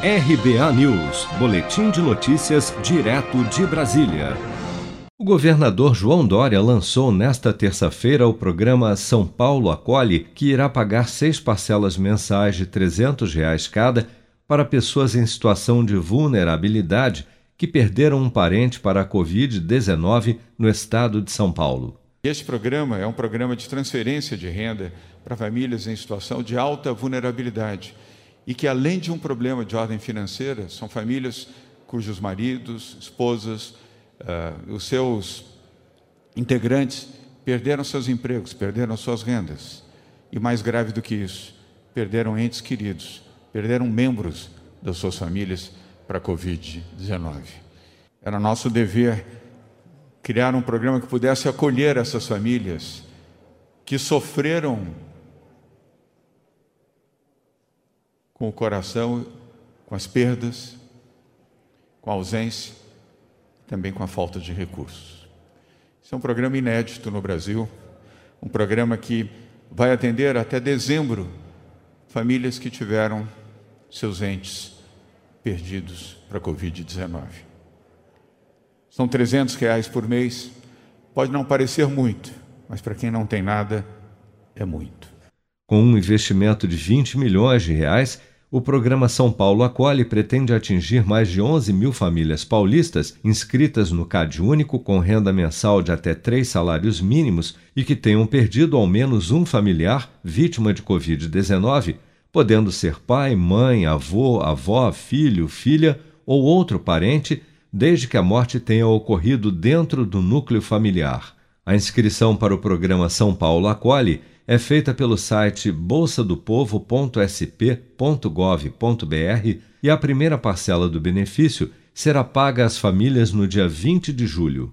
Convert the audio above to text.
RBA News, Boletim de Notícias, direto de Brasília. O governador João Dória lançou nesta terça-feira o programa São Paulo Acolhe, que irá pagar seis parcelas mensais de 300 reais cada para pessoas em situação de vulnerabilidade que perderam um parente para a Covid-19 no estado de São Paulo. Este programa é um programa de transferência de renda para famílias em situação de alta vulnerabilidade e que, além de um problema de ordem financeira, são famílias cujos maridos, esposas, uh, os seus integrantes perderam seus empregos, perderam suas rendas. E mais grave do que isso, perderam entes queridos, perderam membros das suas famílias para a Covid-19. Era nosso dever criar um programa que pudesse acolher essas famílias que sofreram com o coração, com as perdas, com a ausência, também com a falta de recursos. Esse é um programa inédito no Brasil, um programa que vai atender até dezembro famílias que tiveram seus entes perdidos para a Covid-19. São 300 reais por mês, pode não parecer muito, mas para quem não tem nada, é muito. Com um investimento de 20 milhões de reais, o programa São Paulo Acolhe pretende atingir mais de 11 mil famílias paulistas inscritas no CAD Único com renda mensal de até três salários mínimos e que tenham perdido ao menos um familiar vítima de Covid-19, podendo ser pai, mãe, avô, avó, filho, filha ou outro parente, desde que a morte tenha ocorrido dentro do núcleo familiar. A inscrição para o programa São Paulo Acolhe é feita pelo site bolsadopovo.sp.gov.br e a primeira parcela do benefício será paga às famílias no dia 20 de julho.